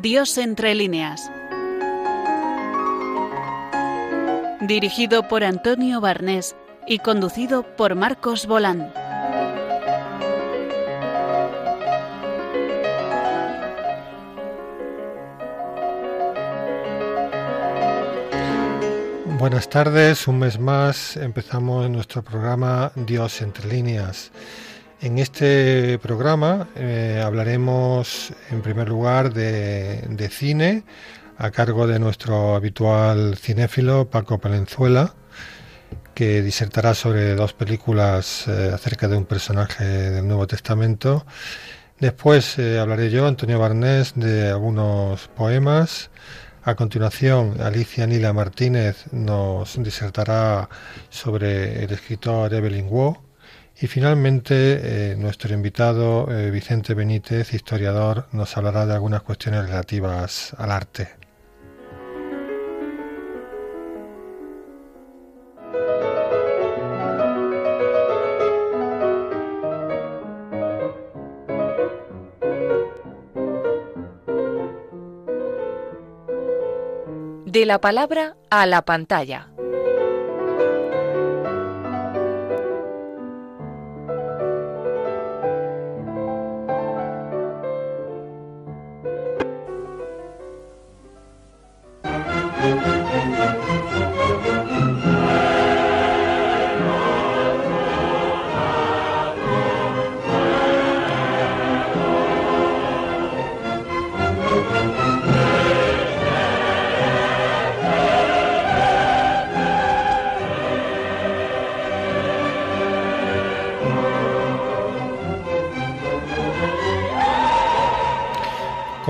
Dios entre líneas. Dirigido por Antonio Barnés y conducido por Marcos Bolán. Buenas tardes, un mes más empezamos nuestro programa Dios entre líneas. En este programa eh, hablaremos en primer lugar de, cine a cargo de nuestro habitual cinéfilo Paco Palenzuela, que disertará sobre dos películas eh, acerca de un personaje del Nuevo Testamento. Después eh, hablaré yo, Antonio Barnés, de algunos poemas. A continuación, Alicia Nila Martínez nos disertará sobre el escritor Evelyn Waugh y finalmente, eh, nuestro invitado eh, Vicente Benítez, historiador, nos hablará de algunas cuestiones relativas al arte. De la palabra a la pantalla.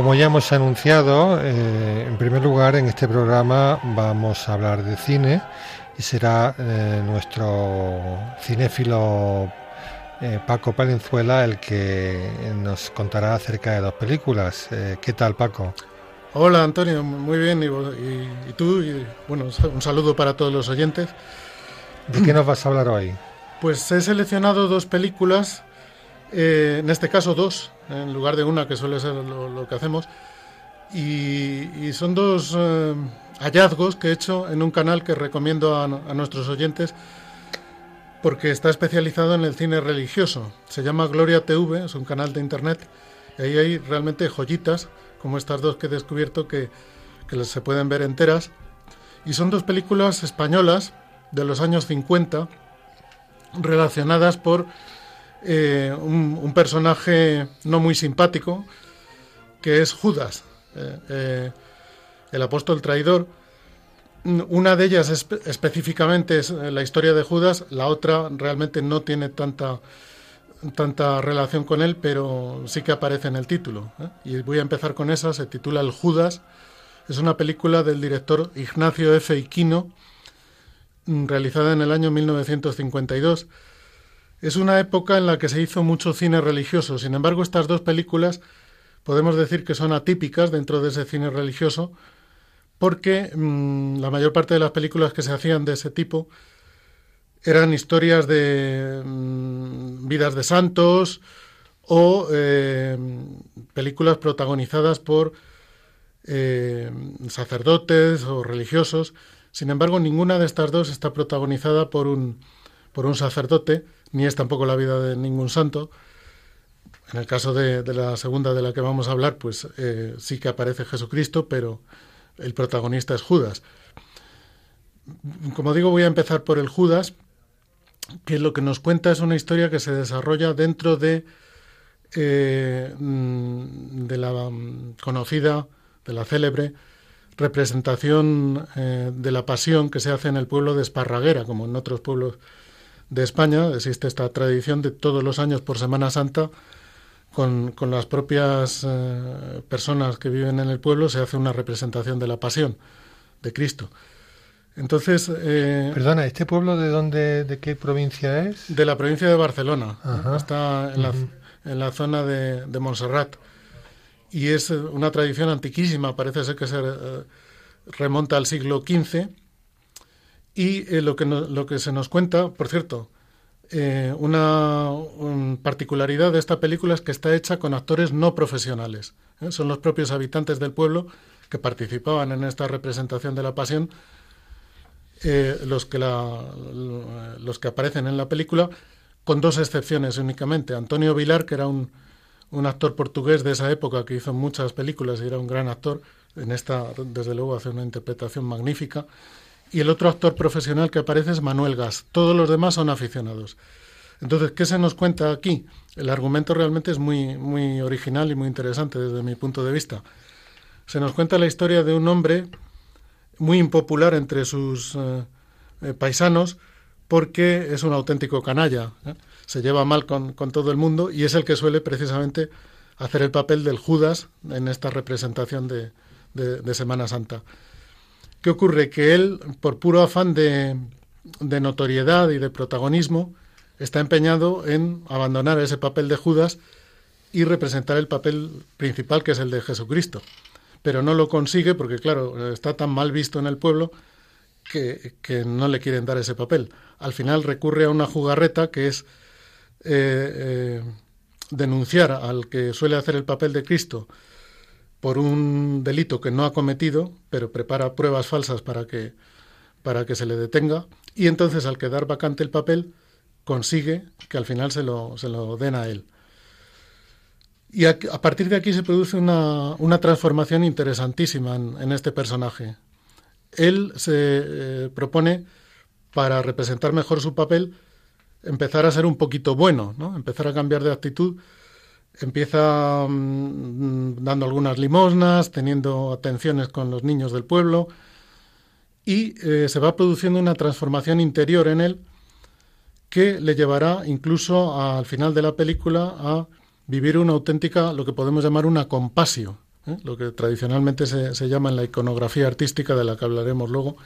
Como ya hemos anunciado, eh, en primer lugar en este programa vamos a hablar de cine y será eh, nuestro cinéfilo eh, Paco Palenzuela el que nos contará acerca de dos películas. ¿Qué tal Paco? Hola Antonio, muy bien. ¿Y, tú? bueno, un saludo para todos los oyentes. ¿De qué nos vas a hablar hoy? Pues he seleccionado dos películas, en este caso dos, en lugar de una, que suele ser lo, que hacemos. Y, son dos eh, hallazgos que he hecho en un canal que recomiendo a, nuestros oyentes porque está especializado en el cine religioso. Se llama Gloria TV, es un canal de internet, y ahí hay realmente joyitas, como estas dos que he descubierto que, que se pueden ver enteras. Y son dos películas españolas de los años 50 relacionadas por eh, un, personaje no muy simpático, que es Judas, eh, eh, el apóstol traidor. Una de ellas específicamente es la historia de Judas, la otra realmente no tiene tanta, tanta relación con él, pero sí que aparece en el título. Y voy a empezar con esa, se titula El Judas. Es una película del director Ignacio F. Iquino, realizada en el año 1952 es una época en la que se hizo mucho cine religioso. Sin embargo, estas dos películas podemos decir que son atípicas dentro de ese cine religioso porque mm, la mayor parte de las películas que se hacían de ese tipo eran historias de mm, vidas de santos o eh, películas protagonizadas por eh, sacerdotes o religiosos. Sin embargo, ninguna de estas dos está protagonizada por un, por un sacerdote, ni es tampoco la vida de ningún santo. En el caso de, la segunda de la que vamos a hablar, pues eh, sí que aparece Jesucristo, pero el protagonista es Judas. Como digo, voy a empezar por el Judas, que lo que nos cuenta es una historia que se desarrolla dentro de, eh, de la mm, conocida, de la célebre representación eh, de la pasión que se hace en el pueblo de Esparraguera, como en otros pueblos de España existe esta tradición de todos los años por Semana Santa con, las propias eh, personas que viven en el pueblo se hace una representación de la pasión de Cristo. Entonces, eh, perdona, ¿este pueblo de dónde, de qué provincia es? De la provincia de Barcelona. Está en, la, en, la, zona de, de, Montserrat y es una tradición antiquísima. Parece ser que se eh, remonta al siglo XV y eh, lo, que se nos cuenta, por cierto, eh, una, particularidad de esta película es que está hecha con actores no profesionales. ¿eh? Son los propios habitantes del pueblo que participaban en esta representación de la pasión los, que aparecen en la película, con dos excepciones únicamente. Antonio Vilar, que era un actor portugués de esa época que hizo muchas películas y era un gran actor, en esta, desde luego, hace una interpretación magnífica. Y el otro actor profesional que aparece es Manuel Gas. Todos los demás son aficionados. Entonces, ¿qué se nos cuenta aquí? El argumento realmente es muy, muy original y muy interesante desde mi punto de vista. Se nos cuenta la historia de un hombre muy impopular entre sus eh, eh, paisanos porque es un auténtico canalla. ¿eh? Se lleva mal con, todo el mundo y es el que suele precisamente hacer el papel del Judas en esta representación de, de, Semana Santa. ¿Qué ocurre? Que él, por puro afán de, notoriedad y de protagonismo, está empeñado en abandonar ese papel de Judas y representar el papel principal que es el de Jesucristo pero no lo consigue porque, claro, está tan mal visto en el pueblo que, no le quieren dar ese papel. Al final recurre a una jugarreta que es eh, eh, denunciar al que suele hacer el papel de Cristo por un delito que no ha cometido, pero prepara pruebas falsas para que, para que se le detenga, y entonces al quedar vacante el papel, consigue que al final se lo, se lo den a él. Y a, partir de aquí se produce una, transformación interesantísima en, este personaje. Él se eh, propone, para representar mejor su papel, empezar a ser un poquito bueno, ¿no? empezar a cambiar de actitud. Empieza mm, dando algunas limosnas, teniendo atenciones con los niños del pueblo y eh, se va produciendo una transformación interior en él que le llevará incluso al final de la película a vivir una auténtica, lo que podemos llamar una compasio, ¿eh? lo que tradicionalmente se, llama en la iconografía artística, de la que hablaremos luego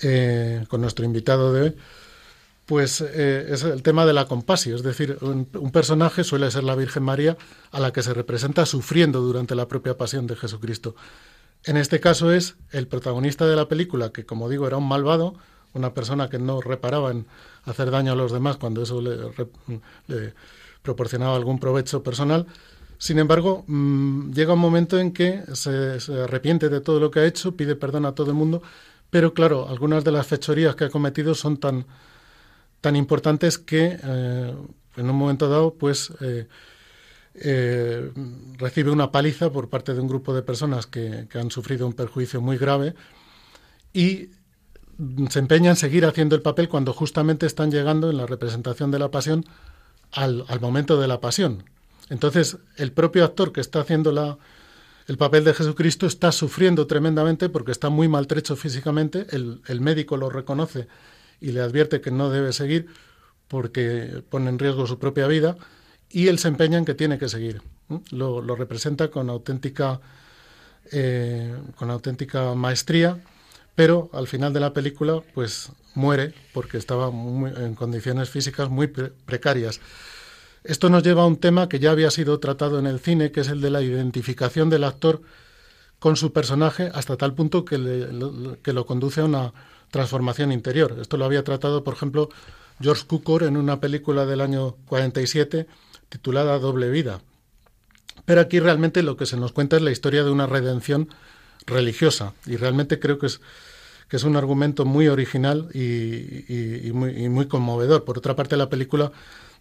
eh, con nuestro invitado de hoy, pues eh, es el tema de la compasio, es decir, un, personaje suele ser la Virgen María a la que se representa sufriendo durante la propia pasión de Jesucristo. En este caso es el protagonista de la película, que como digo era un malvado, una persona que no reparaba en hacer daño a los demás cuando eso le, le proporcionaba algún provecho personal. Sin embargo, mm, llega un momento en que se, arrepiente de todo lo que ha hecho, pide perdón a todo el mundo, pero claro, algunas de las fechorías que ha cometido son tan, tan importantes que eh, en un momento dado, pues eh, eh, recibe una paliza por parte de un grupo de personas que, han sufrido un perjuicio muy grave y se empeña en seguir haciendo el papel cuando justamente están llegando en la representación de la pasión al, momento de la pasión. Entonces, el propio actor que está haciendo la, el papel de Jesucristo está sufriendo tremendamente porque está muy maltrecho físicamente, el, médico lo reconoce y le advierte que no debe seguir porque pone en riesgo su propia vida y él se empeña en que tiene que seguir. Lo, lo, representa con auténtica, eh, con auténtica maestría, pero al final de la película pues muere porque estaba en condiciones físicas muy precarias. Esto nos lleva a un tema que ya había sido tratado en el cine, que es el de la identificación del actor con su personaje hasta tal punto que, que lo conduce a una transformación interior. Esto lo había tratado, por ejemplo, George Cukor en una película del año 47 titulada Doble Vida. Pero aquí realmente lo que se nos cuenta es la historia de una redención religiosa y realmente creo que es que es un argumento muy original y, muy, conmovedor. Por otra parte, la película,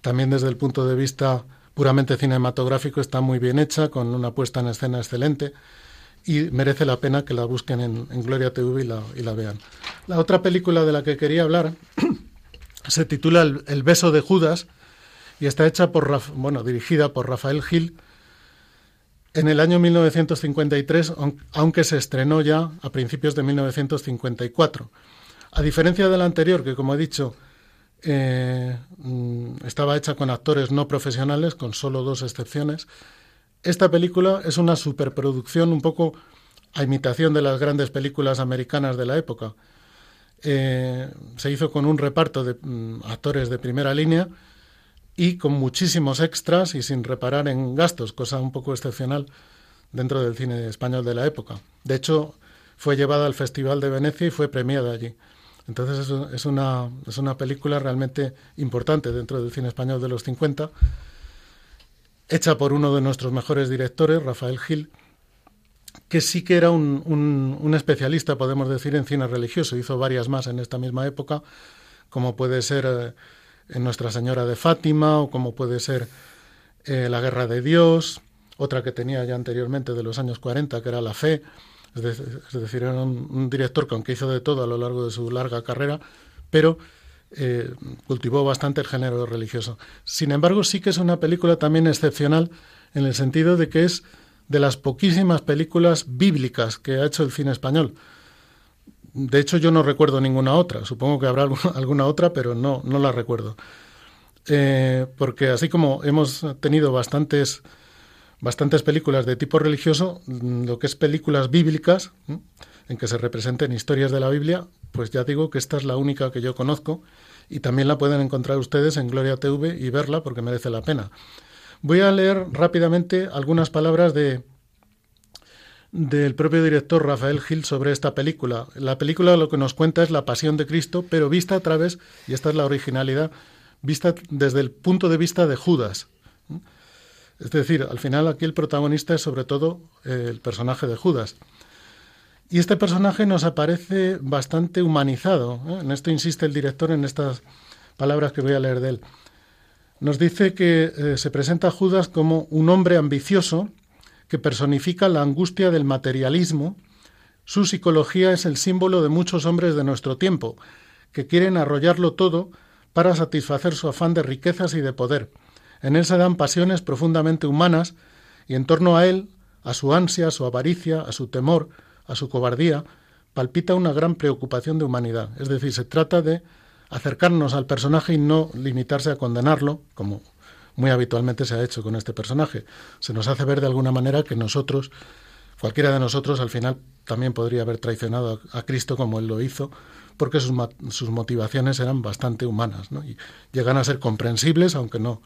también desde el punto de vista puramente cinematográfico, está muy bien hecha, con una puesta en escena excelente y merece la pena que la busquen en, Gloria TV y la, vean. La otra película de la que quería hablar se titula el, beso de Judas y está hecha por, bueno, dirigida por Rafael Gil en el año 1953, aunque se estrenó ya a principios de 1954. A diferencia de la anterior, que como he dicho, eh, mm, estaba hecha con actores no profesionales, con solo dos excepciones, esta película es una superproducción un poco a imitación de las grandes películas americanas de la época. Eh, se hizo con un reparto de mm, actores de primera línea y con muchísimos extras y sin reparar en gastos, cosa un poco excepcional dentro del cine español de la época. De hecho, fue llevada al Festival de Venecia y fue premiada allí. Entonces es, una, es una película realmente importante dentro del cine español de los 50, hecha por uno de nuestros mejores directores, Rafael Gil, que sí que era un, un, especialista, podemos decir, en cine religioso. Hizo varias más en esta misma época, como puede ser eh, Nuestra Señora de Fátima o como puede ser eh, La Guerra de Dios, otra que tenía ya anteriormente de los años 40, que era La Fe. Es, decir, era un, director que aunque hizo de todo a lo largo de su larga carrera, pero eh, cultivó bastante el género religioso. Sin embargo, sí que es una película también excepcional en el sentido de que es de las poquísimas películas bíblicas que ha hecho el cine español. De hecho, yo no recuerdo ninguna otra. Supongo que habrá alguna otra, pero no, no la recuerdo. Eh, porque así como hemos tenido bastantes, bastantes películas de tipo religioso, mm, lo que es películas bíblicas, en que se representen historias de la Biblia, pues ya digo que esta es la única que yo conozco y también la pueden encontrar ustedes en Gloria TV y verla porque merece la pena. Voy a leer rápidamente algunas palabras de del propio director Rafael Gil sobre esta película. La película lo que nos cuenta es la pasión de Cristo, pero vista a través, y esta es la originalidad, vista desde el punto de vista de Judas. Es decir, al final aquí el protagonista es sobre todo eh, el personaje de Judas. Y este personaje nos aparece bastante humanizado. ¿eh? En esto insiste el director en estas palabras que voy a leer de él nos dice que eh, se presenta a Judas como un hombre ambicioso que personifica la angustia del materialismo. Su psicología es el símbolo de muchos hombres de nuestro tiempo, que quieren arrollarlo todo para satisfacer su afán de riquezas y de poder. En él se dan pasiones profundamente humanas y en torno a él, a su ansia, a su avaricia, a su temor, a su cobardía, palpita una gran preocupación de humanidad. Es decir, se trata de acercarnos al personaje y no limitarse a condenarlo, como muy habitualmente se ha hecho con este personaje. Se nos hace ver de alguna manera que nosotros, cualquiera de nosotros, al final también podría haber traicionado a, Cristo como él lo hizo, porque sus, motivaciones eran bastante humanas y llegan a ser comprensibles, aunque no,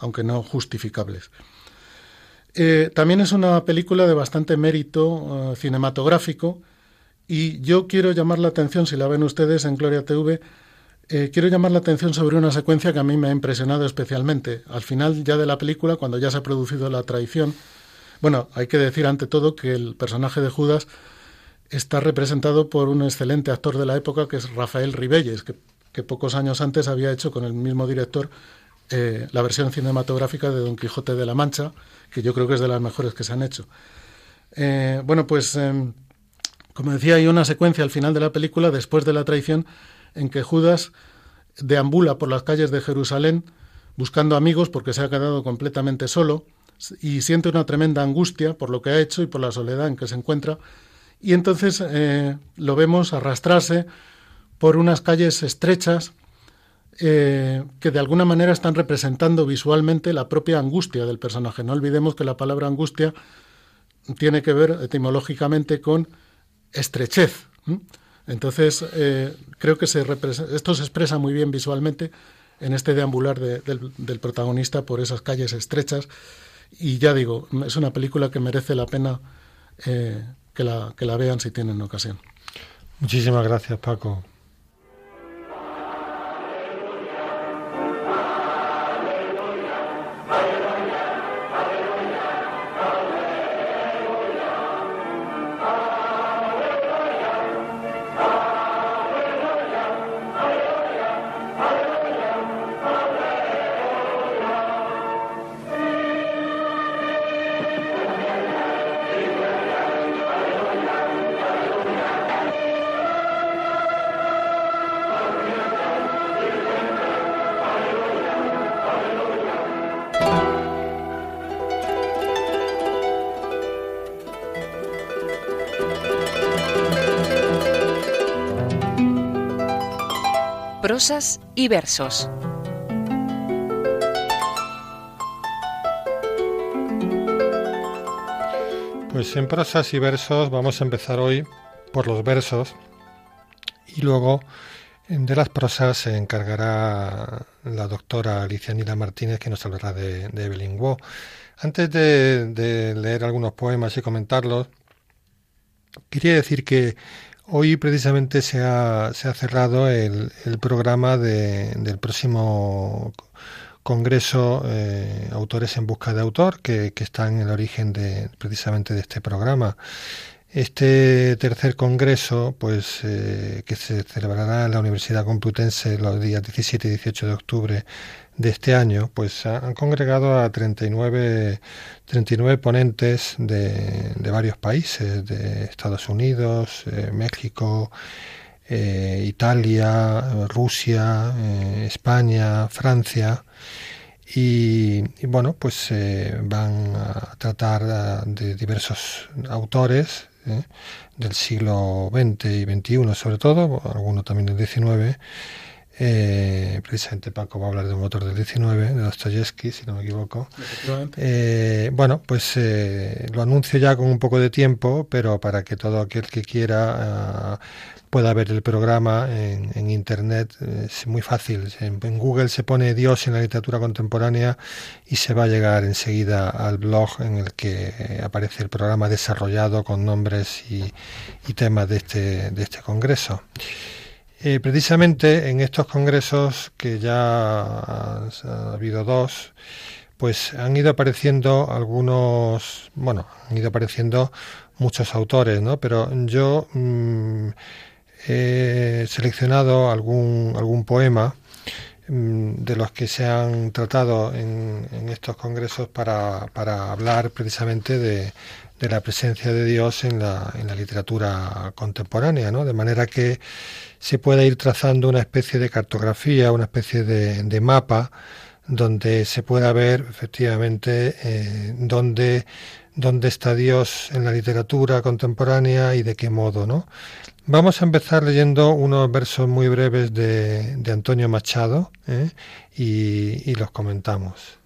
aunque no justificables. Eh, también es una película de bastante mérito eh, cinematográfico y yo quiero llamar la atención, si la ven ustedes en Gloria TV, eh, quiero llamar la atención sobre una secuencia que a mí me ha impresionado especialmente. Al final ya de la película, cuando ya se ha producido la traición, bueno, hay que decir ante todo que el personaje de Judas está representado por un excelente actor de la época que es Rafael Ribelles, que, pocos años antes había hecho con el mismo director eh, la versión cinematográfica de Don Quijote de la Mancha, que yo creo que es de las mejores que se han hecho. Eh, bueno, pues em, como decía, hay una secuencia al final de la película, después de la traición, en que Judas deambula por las calles de Jerusalén buscando amigos porque se ha quedado completamente solo y siente una tremenda angustia por lo que ha hecho y por la soledad en que se encuentra. Y entonces eh, lo vemos arrastrarse por unas calles estrechas eh, que de alguna manera están representando visualmente la propia angustia del personaje. No olvidemos que la palabra angustia tiene que ver etimológicamente con estrechez. Entonces, eh, creo que se esto se expresa muy bien visualmente en este deambular del, protagonista por esas calles estrechas. Y ya digo, es una película que merece la pena eh, que, la, que la vean si tienen ocasión. Muchísimas gracias, Paco. Y versos. Pues en prosas y versos vamos a empezar hoy por los versos y luego de las prosas se encargará la doctora Alicia Nila Martínez que nos hablará de, Evelyn Waugh. Antes de, de leer algunos poemas y comentarlos, quería decir que hoy precisamente se ha, se ha cerrado el, el programa de, del próximo congreso eh, Autores en Busca de Autor, que, que, está en el origen de, precisamente de este programa. Este tercer congreso, pues eh, que se celebrará en la Universidad Complutense los días 17 y 18 de octubre de este año, pues han congregado a 39, 39 ponentes de, de varios países, de Estados Unidos, eh, México, eh, Italia, Rusia, eh, España, Francia. Y, bueno, pues van a tratar de diversos autores del siglo XX y XXI sobre todo, algunos también del XIX. Eh, precisamente Paco va a hablar de un autor del XIX, de Dostoyevsky, si no me equivoco. Eh, bueno, pues eh, lo anuncio ya con un poco de tiempo, pero para que todo aquel que quiera uh, pueda ver el programa en, en Internet, es muy fácil. En, en, Google se pone Dios en la literatura contemporánea y se va a llegar enseguida al blog en el que aparece el programa desarrollado con nombres y, y temas de este, de este congreso. Eh, precisamente en estos congresos, que ya ha, ha, habido dos, pues han ido apareciendo algunos, bueno, han ido apareciendo muchos autores, ¿no? Pero yo mmm, he seleccionado algún, algún poema mmm, de los que se han tratado en, en estos congresos para, para hablar precisamente de, de la presencia de Dios en la, en la literatura contemporánea, ¿no? De manera que se pueda ir trazando una especie de cartografía, una especie de, de mapa, donde se pueda ver efectivamente eh, dónde, dónde está Dios en la literatura contemporánea y de qué modo, ¿no? Vamos a empezar leyendo unos versos muy breves de, de Antonio Machado ¿eh? y, y los comentamos.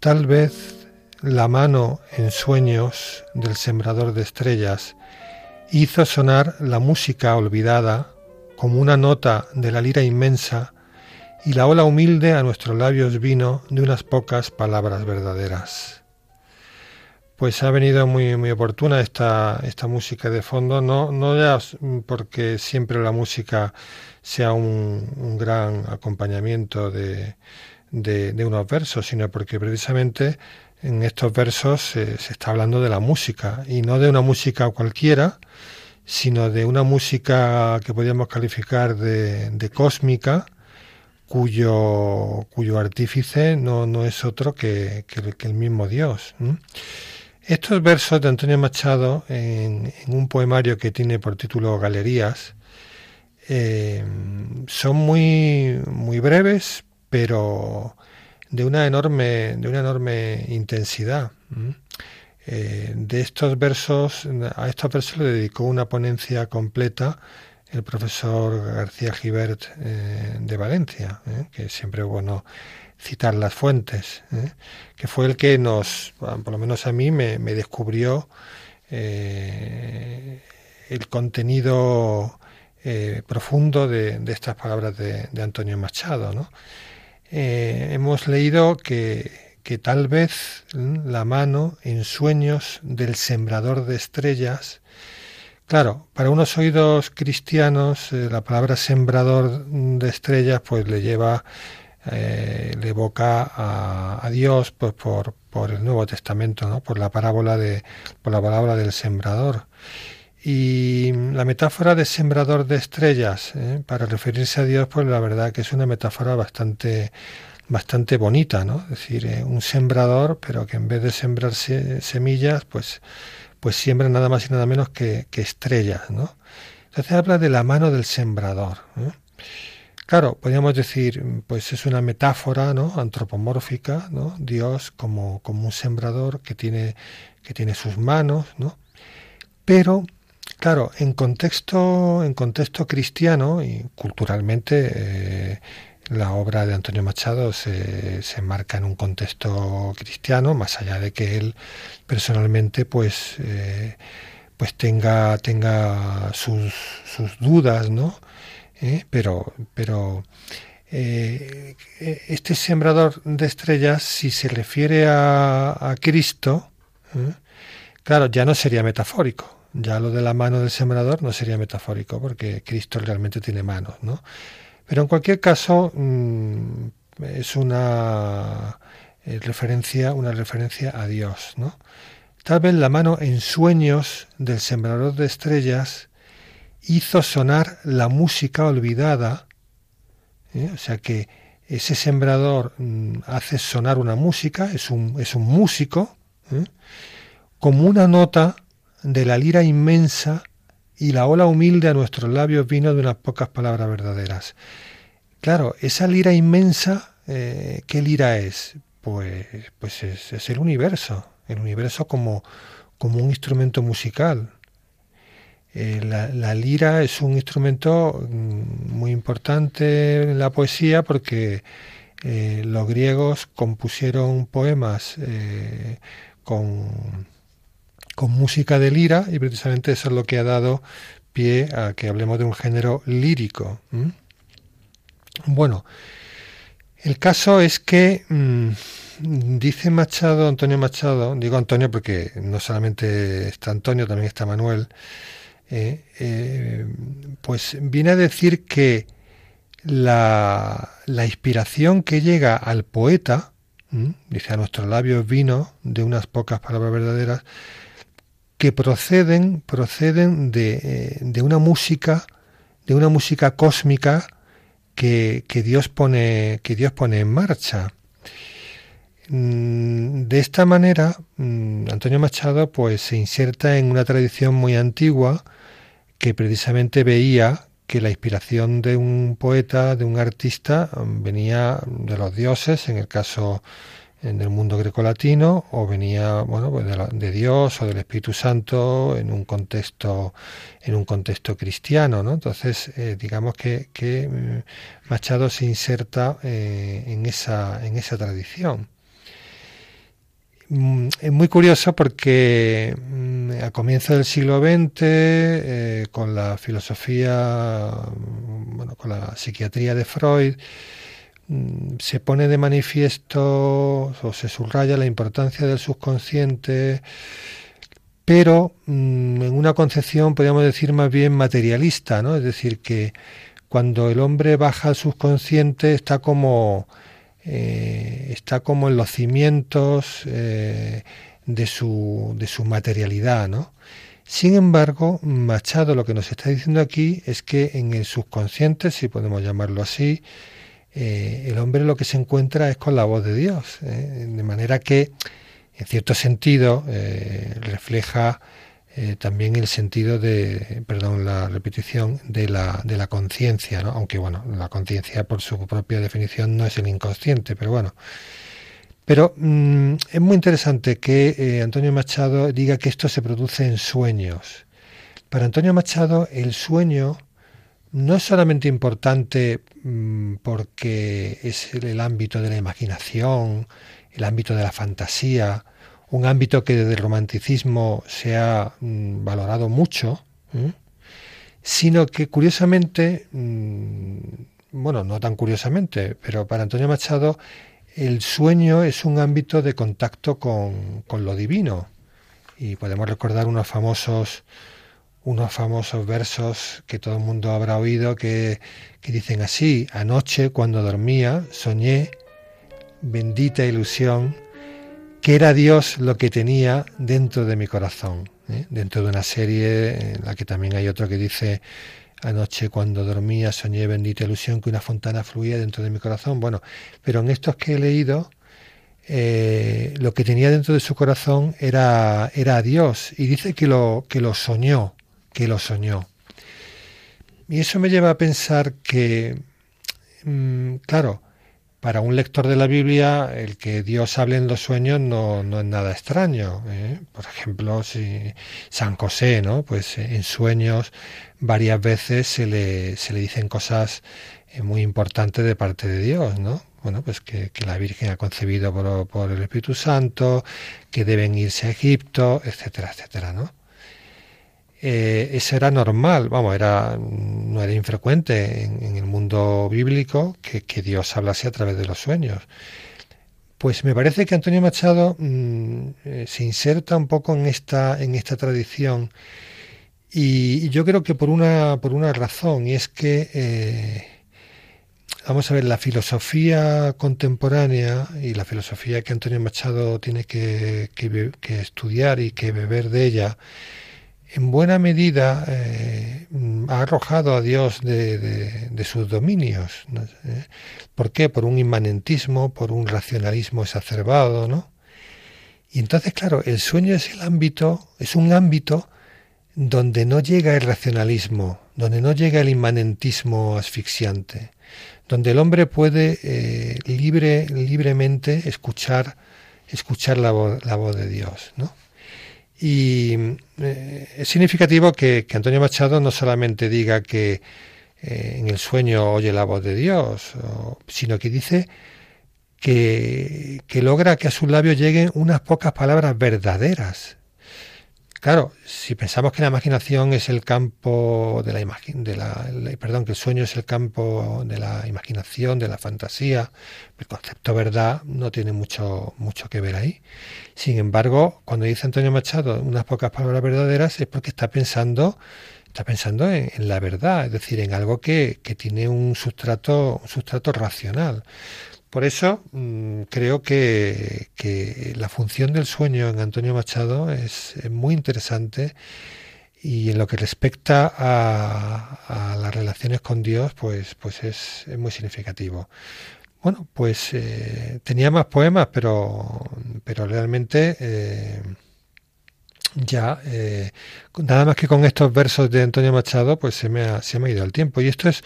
Tal vez la mano en sueños del sembrador de estrellas hizo sonar la música olvidada como una nota de la lira inmensa y la ola humilde a nuestros labios vino de unas pocas palabras verdaderas. Pues ha venido muy, muy oportuna esta, esta música de fondo, no, no ya porque siempre la música sea un, un gran acompañamiento de, de, unos versos, sino porque precisamente en estos versos se está hablando de la música y no de una música cualquiera, sino de una música que podríamos calificar de, de cósmica, cuyo, cuyo artífice no, no es otro que, que, el mismo Dios. Estos versos de Antonio Machado, en, en, un poemario que tiene por título Galerías, eh, son muy, muy breves, pero de una enorme, de una enorme intensidad. Eh, de estos versos, a estos versos le dedicó una ponencia completa el profesor García Gibert eh, de Valencia, eh, que siempre es bueno citar las fuentes, que fue el que nos, por lo menos a mí, me, descubrió el contenido profundo de, de, estas palabras de, de Antonio Machado. ¿no? Eh, hemos leído que, que, tal vez la mano en sueños del sembrador de estrellas, claro, para unos oídos cristianos eh, la palabra sembrador de estrellas pues le lleva, eh, le evoca a, Dios pues por, por, el Nuevo Testamento, ¿no? por la parábola de, por la parábola del sembrador. Y la metáfora de sembrador de estrellas, ¿eh? para referirse a Dios, pues la verdad que es una metáfora bastante, bastante bonita, ¿no? Es decir, eh, un sembrador, pero que en vez de sembrar se, semillas, pues, pues siembra nada más y nada menos que, que estrellas, ¿no? Entonces habla de la mano del sembrador. Claro, podríamos decir, pues es una metáfora, ¿no? Antropomórfica, ¿no? Dios como, como un sembrador que tiene, que tiene sus manos, ¿no? Pero Claro, en contexto, en contexto cristiano y culturalmente, eh, la obra de Antonio Machado se, se enmarca en un contexto cristiano, más allá de que él personalmente, pues, eh, pues tenga, tenga sus, sus dudas, ¿no? Eh, pero, pero este sembrador de estrellas, si se refiere a, a Cristo, claro, ya no sería metafórico Ya lo de la mano del sembrador no sería metafórico, porque Cristo realmente tiene manos, ¿no? Pero en cualquier caso, mm, es una eh, referencia, una referencia a Dios, ¿no? Tal vez la mano en sueños del sembrador de estrellas hizo sonar la música olvidada, ¿eh? o sea que ese sembrador mm, hace sonar una música, es un, es un músico, ¿eh? como una nota de la lira inmensa y la ola humilde a nuestros labios vino de unas pocas palabras verdaderas. Claro, esa lira inmensa, eh, ¿qué lira es? Pues, pues es, el universo, el universo como, como un instrumento musical. Eh, la, lira es un instrumento mm, muy importante en la poesía porque eh, los griegos compusieron poemas con, con música de lira y precisamente eso es lo que ha dado pie a que hablemos de un género lírico. Bueno, el caso es que mm, dice Machado, Antonio Machado, digo Antonio porque no solamente está Antonio, también está Manuel, eh, eh, pues viene a decir que la, inspiración que llega al poeta, dice a nuestros labios vino de unas pocas palabras verdaderas, que proceden, proceden de, eh, de una música, de una música cósmica que, Dios pone, que Dios pone en marcha. Mm, de esta manera, mm, Antonio Machado pues, se inserta en una tradición muy antigua que precisamente veía que la inspiración de un poeta, de un artista, venía de los dioses, en el caso en el mundo grecolatino o venía bueno pues de, Dios o del Espíritu Santo en un contexto en un contexto cristiano ¿no? entonces eh, digamos que, que, mm, Machado se inserta eh, en esa en esa tradición mm, es muy curioso porque mm, a comienzos del siglo XX eh, con la filosofía bueno con la psiquiatría de Freud se pone de manifiesto o se subraya la importancia del subconsciente, pero mm, en una concepción, podríamos decir, más bien materialista, ¿no? Es decir, que cuando el hombre baja al subconsciente está como, eh, está como en los cimientos eh, de, su, de su materialidad, ¿no? Sin embargo, Machado lo que nos está diciendo aquí es que en el subconsciente, si podemos llamarlo así, eh, el hombre lo que se encuentra es con la voz de Dios, eh, de manera que, en cierto sentido, eh, refleja también el sentido de, perdón, la repetición de la, de la conciencia, ¿no? aunque bueno, la conciencia por su propia definición no es el inconsciente, pero bueno. Pero mm, es muy interesante que Antonio Machado diga que esto se produce en sueños. Para Antonio Machado, el sueño no es solamente importante mm, porque es el ámbito de la imaginación, el ámbito de la fantasía, un ámbito que desde el romanticismo se ha mm, valorado mucho, sino que curiosamente, mm, bueno, no tan curiosamente, pero para Antonio Machado, el sueño es un ámbito de contacto con, con lo divino. Y podemos recordar unos famosos unos famosos versos que todo el mundo habrá oído que, dicen así, anoche cuando dormía soñé, bendita ilusión, que era Dios lo que tenía dentro de mi corazón. ¿eh? Dentro de una serie en la que también hay otro que dice, anoche cuando dormía soñé, bendita ilusión, que una fontana fluía dentro de mi corazón. Bueno, pero en estos que he leído, eh, lo que tenía dentro de su corazón era, era Dios y dice que lo, que lo soñó que lo soñó. Y eso me lleva a pensar que, mm, claro, para un lector de la Biblia, el que Dios hable en los sueños no, es nada extraño. ¿eh? Por ejemplo, si San José, ¿no? Pues en sueños varias veces se le, se le dicen cosas eh, muy importantes de parte de Dios, ¿no? Bueno, pues que, que la Virgen ha concebido por, por el Espíritu Santo, que deben irse a Egipto, etcétera, etcétera, ¿no? Eh, eso era normal, vamos, era, no era infrecuente en, el mundo bíblico que, Dios hablase a través de los sueños. Pues me parece que Antonio Machado mm, eh, se inserta un poco en esta, en esta tradición Y, yo creo que por una, por una razón, y es que, eh, vamos a ver, la filosofía contemporánea y la filosofía que Antonio Machado tiene que, que, estudiar y que beber de ella, en buena medida eh, ha arrojado a Dios de, sus dominios. ¿Eh? ¿Por qué? Por un inmanentismo, por un racionalismo exacerbado, ¿no? Y entonces, claro, el sueño es el ámbito, es un ámbito donde no llega el racionalismo, donde no llega el inmanentismo asfixiante, donde el hombre puede eh, libre, libremente escuchar, escuchar la voz, la voz de Dios. ¿no? Y eh, es significativo que, Antonio Machado no solamente diga que eh, en el sueño oye la voz de Dios, sino que dice que, que logra que a sus labios lleguen unas pocas palabras verdaderas, Claro, si pensamos que la imaginación es el campo de la imagen, de la, perdón, que el sueño es el campo de la imaginación, de la fantasía, el concepto verdad no tiene mucho mucho que ver ahí. Sin embargo, cuando dice Antonio Machado unas pocas palabras verdaderas es porque está pensando está pensando en, la verdad, es decir, en algo que, que tiene un sustrato un sustrato racional. Por eso mm, creo que, la función del sueño en Antonio Machado es, muy interesante y en lo que respecta a, las relaciones con Dios, pues, pues es, muy significativo. Bueno, pues eh, tenía más poemas, pero, pero realmente eh, ya eh, nada más que con estos versos de Antonio Machado, pues se me ha, se me ha ido el tiempo. Y esto es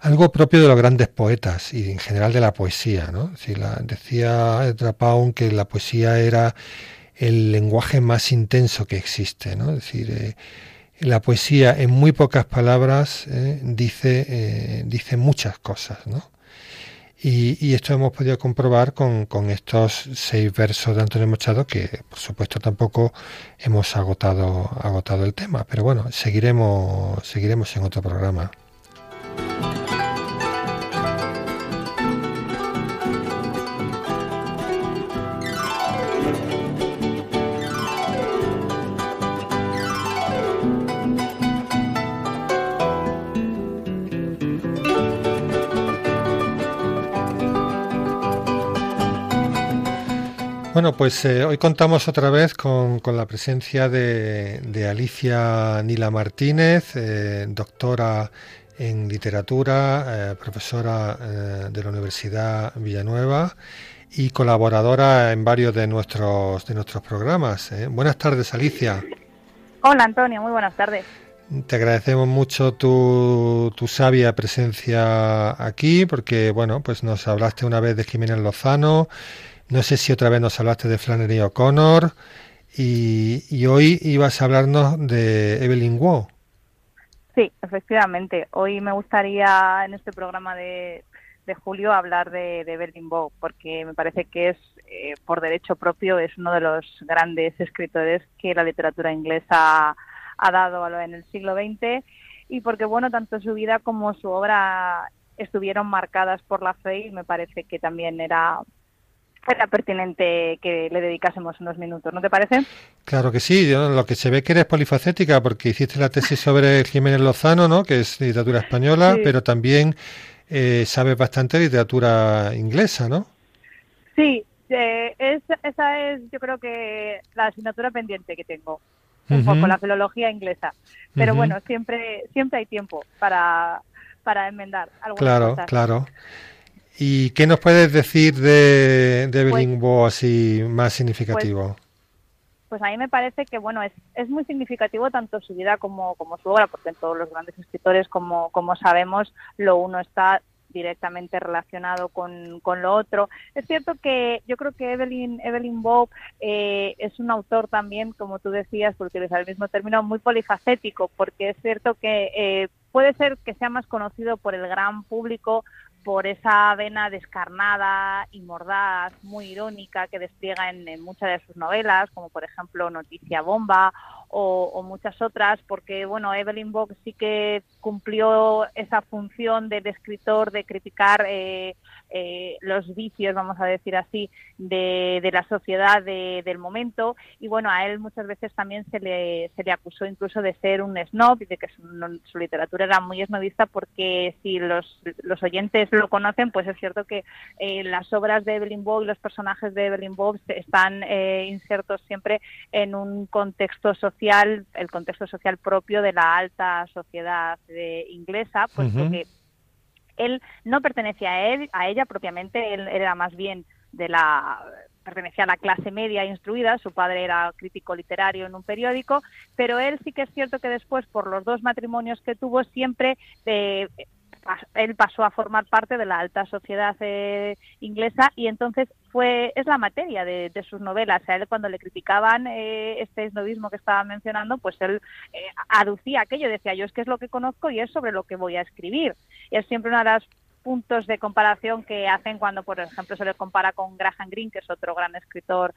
algo propio de los grandes poetas y en general de la poesía. ¿no? Si la, decía Edra Pound que la poesía era el lenguaje más intenso que existe. ¿no? Es decir, eh, la poesía en muy pocas palabras eh, dice, eh, dice muchas cosas. ¿no? Y, y, esto hemos podido comprobar con, con, estos seis versos de Antonio Machado, que por supuesto tampoco hemos agotado, agotado el tema, pero bueno, seguiremos, seguiremos en otro programa. Bueno, pues eh, hoy contamos otra vez con, la presencia de, Alicia Nila Martínez, eh, doctora en literatura, eh, profesora de la Universidad Villanueva y colaboradora en varios de nuestros, de nuestros programas. Buenas tardes, Alicia. Hola, Antonio, muy buenas tardes. Te agradecemos mucho tu, tu, sabia presencia aquí, porque bueno, pues nos hablaste una vez de Jiménez Lozano no sé si otra vez nos hablaste de Flannery O'Connor y, hoy ibas a hablarnos de Evelyn Waugh. Sí, efectivamente. Hoy me gustaría en este programa de, julio hablar de, Evelyn Waugh porque me parece que es eh, por derecho propio es uno de los grandes escritores que la literatura inglesa ha dado en el siglo XX y porque bueno tanto su vida como su obra estuvieron marcadas por la fe y me parece que también era era pertinente que le dedicásemos unos minutos, ¿no te parece? Claro que sí, lo que se ve que eres polifacética porque hiciste la tesis sobre Jiménez Lozano, ¿no? que es literatura española, pero también eh, sabes bastante de literatura inglesa, ¿no? Sí, eh, esa es yo creo que la asignatura pendiente que tengo, un poco la filología inglesa. Pero bueno, siempre siempre hay tiempo para, para enmendar algunas claro, Claro, claro. ¿Y qué nos puedes decir de, de Evelyn pues, así más significativo? Pues, pues, a mí me parece que bueno es, es muy significativo tanto su vida como, como su obra, porque en todos los grandes escritores, como, como sabemos, lo uno está directamente relacionado con, con, lo otro. Es cierto que yo creo que Evelyn, Evelyn Bob eh, es un autor también, como tú decías, por utilizar el mismo término, muy polifacético, porque es cierto que eh, puede ser que sea más conocido por el gran público por esa vena descarnada y mordaz, muy irónica que despliega en, muchas de sus novelas, como por ejemplo Noticia Bomba o, muchas otras, porque bueno, Evelyn Box sí que cumplió esa función del escritor de criticar eh, eh, los vicios, vamos a decir así, de, de la sociedad del momento. Y bueno, a él muchas veces también se le, se le acusó incluso de ser un snob y de que su, literatura era muy snobista porque si los, los oyentes lo conocen, pues es cierto que eh, las obras de Evelyn Waugh y los personajes de Evelyn Waugh están eh, insertos siempre en un contexto social, el contexto social propio de la alta sociedad inglesa, pues porque él no pertenecía a, él, a ella propiamente, él era más bien de la pertenecía a la clase media instruida, su padre era crítico literario en un periódico, pero él sí que es cierto que después, por los dos matrimonios que tuvo, siempre eh, él pasó a formar parte de la alta sociedad eh, inglesa y entonces fue es la materia de, sus novelas. A él cuando le criticaban eh, este esnovismo que estaba mencionando, pues él eh, aducía aquello, decía yo es que es lo que conozco y es sobre lo que voy a escribir. Y es siempre una de las puntos de comparación que hacen cuando, por ejemplo, se le compara con Graham Greene, que es otro gran escritor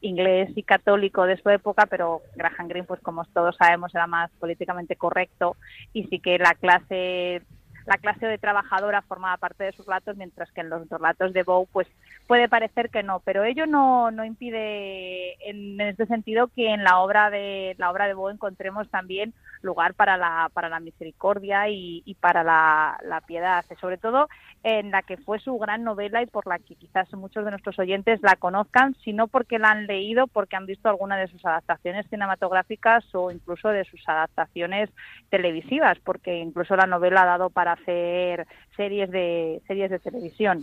inglés y católico de su época, pero Graham Greene, pues como todos sabemos, era más políticamente correcto y sí que la clase la clase de trabajadora formaba parte de sus relatos, mientras que en los relatos de Bow pues puede parecer que no, pero ello no, no impide en, este sentido que en la obra de la obra de Bow encontremos también lugar para la, para la misericordia y, para la, la, piedad, sobre todo en la que fue su gran novela y por la que quizás muchos de nuestros oyentes la conozcan, sino porque la han leído, porque han visto alguna de sus adaptaciones cinematográficas o incluso de sus adaptaciones televisivas, porque incluso la novela ha dado para hacer series de series de televisión.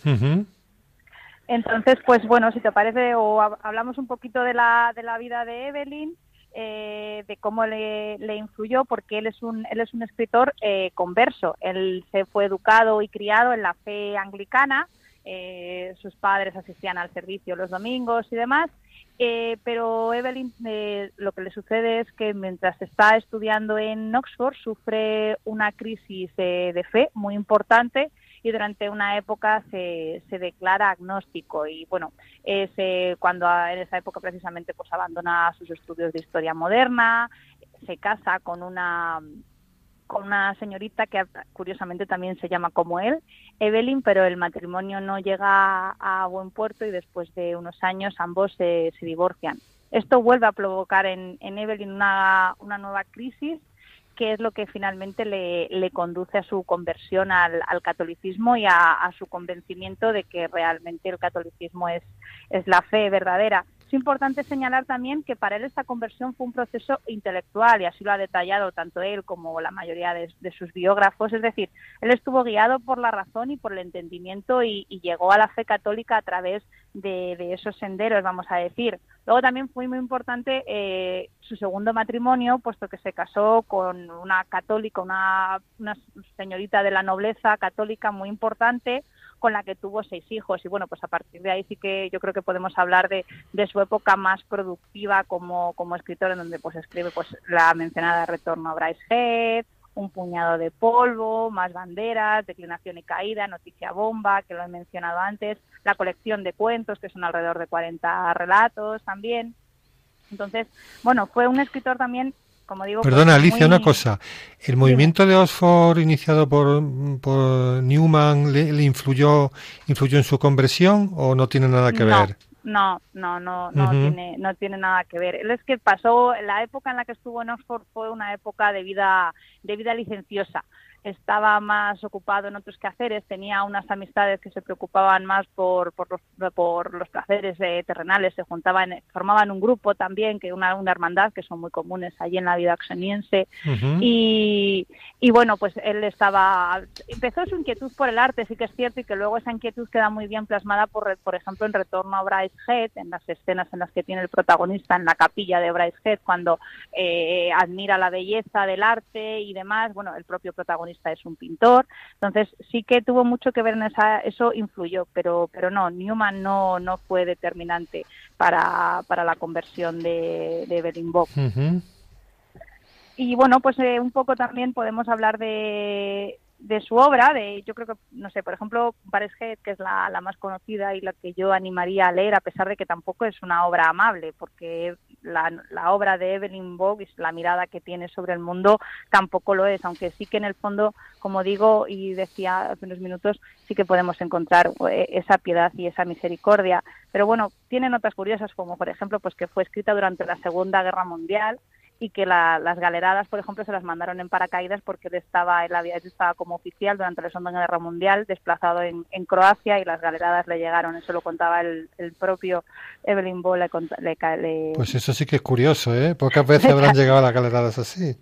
Entonces, pues bueno, si te parece, o hablamos un poquito de la, de la vida de Evelyn, eh, de cómo le, influyó, porque él es un, él es un escritor eh, converso. Él se fue educado y criado en la fe anglicana, eh, sus padres asistían al servicio los domingos y demás, pero Evelyn lo que le sucede es que mientras está estudiando en Oxford sufre una crisis de fe muy importante y durante una época se, se declara agnóstico y bueno, es eh, cuando en esa época precisamente pues abandona sus estudios de historia moderna, se casa con una con una señorita que curiosamente también se llama como él, Evelyn, pero el matrimonio no llega a buen puerto y después de unos años ambos se, divorcian. Esto vuelve a provocar en, en Evelyn una, una nueva crisis que es lo que finalmente le, le conduce a su conversión al, catolicismo y a, su convencimiento de que realmente el catolicismo es la fe verdadera. Es importante señalar también que para él esta conversión fue un proceso intelectual y así lo ha detallado tanto él como la mayoría de, sus biógrafos. Es decir, él estuvo guiado por la razón y por el entendimiento y, llegó a la fe católica a través de, esos senderos, vamos a decir. Luego también fue muy importante eh, su segundo matrimonio, puesto que se casó con una católica, una, una señorita de la nobleza católica muy importante, con la que tuvo seis hijos. Y bueno, pues a partir de ahí sí que yo creo que podemos hablar de, de su época más productiva como, como escritor, en donde pues escribe pues la mencionada Retorno a Bryce un puñado de polvo, más banderas, declinación y caída, noticia bomba, que lo he mencionado antes, la colección de cuentos, que son alrededor de 40 relatos también. Entonces, bueno, fue un escritor también Perdona, Alicia, una cosa. ¿El movimiento de Oxford iniciado por, Newman le, influyó, influyó en su conversión o no tiene nada que ver? No, no, no, no, tiene, no tiene nada que ver. Él es que pasó, la época en la que estuvo en Oxford fue una época de vida, de vida licenciosa estaba más ocupado en otros quehaceres, tenía unas amistades que se preocupaban más por, por, los, por los placeres eh, terrenales, se juntaban, formaban un grupo también, que una, una hermandad que son muy comunes allí en la vida oxoniense. y, y bueno, pues él estaba, empezó su inquietud por el arte, sí que es cierto, y que luego esa inquietud queda muy bien plasmada, por, por ejemplo, en Retorno a Bryce Head, en las escenas en las que tiene el protagonista en la capilla de Bryce Head, cuando eh, admira la belleza del arte y demás, bueno, el propio protagonista es un pintor, entonces sí que tuvo mucho que ver en esa, eso influyó, pero, pero no, Newman no, no fue determinante para, para la conversión de, de Evelyn Y bueno, pues eh, un poco también podemos hablar de, de su obra, de yo creo que, no sé, por ejemplo, Paris que es la, la, más conocida y la que yo animaría a leer, a pesar de que tampoco es una obra amable, porque la, la obra de Evelyn y la mirada que tiene sobre el mundo tampoco lo es, aunque sí que en el fondo, como digo y decía hace unos minutos, sí que podemos encontrar eh, esa piedad y esa misericordia. Pero bueno, tiene notas curiosas como por ejemplo pues que fue escrita durante la Segunda Guerra Mundial y que las galeradas, por ejemplo, se las mandaron en paracaídas porque él estaba, él había, estaba como oficial durante la Segunda Guerra Mundial, desplazado en, Croacia y las galeradas le llegaron. Eso lo contaba el, propio Evelyn Boll. Le, Pues eso sí que es curioso, ¿eh? Pocas veces habrán llegado las galeradas así.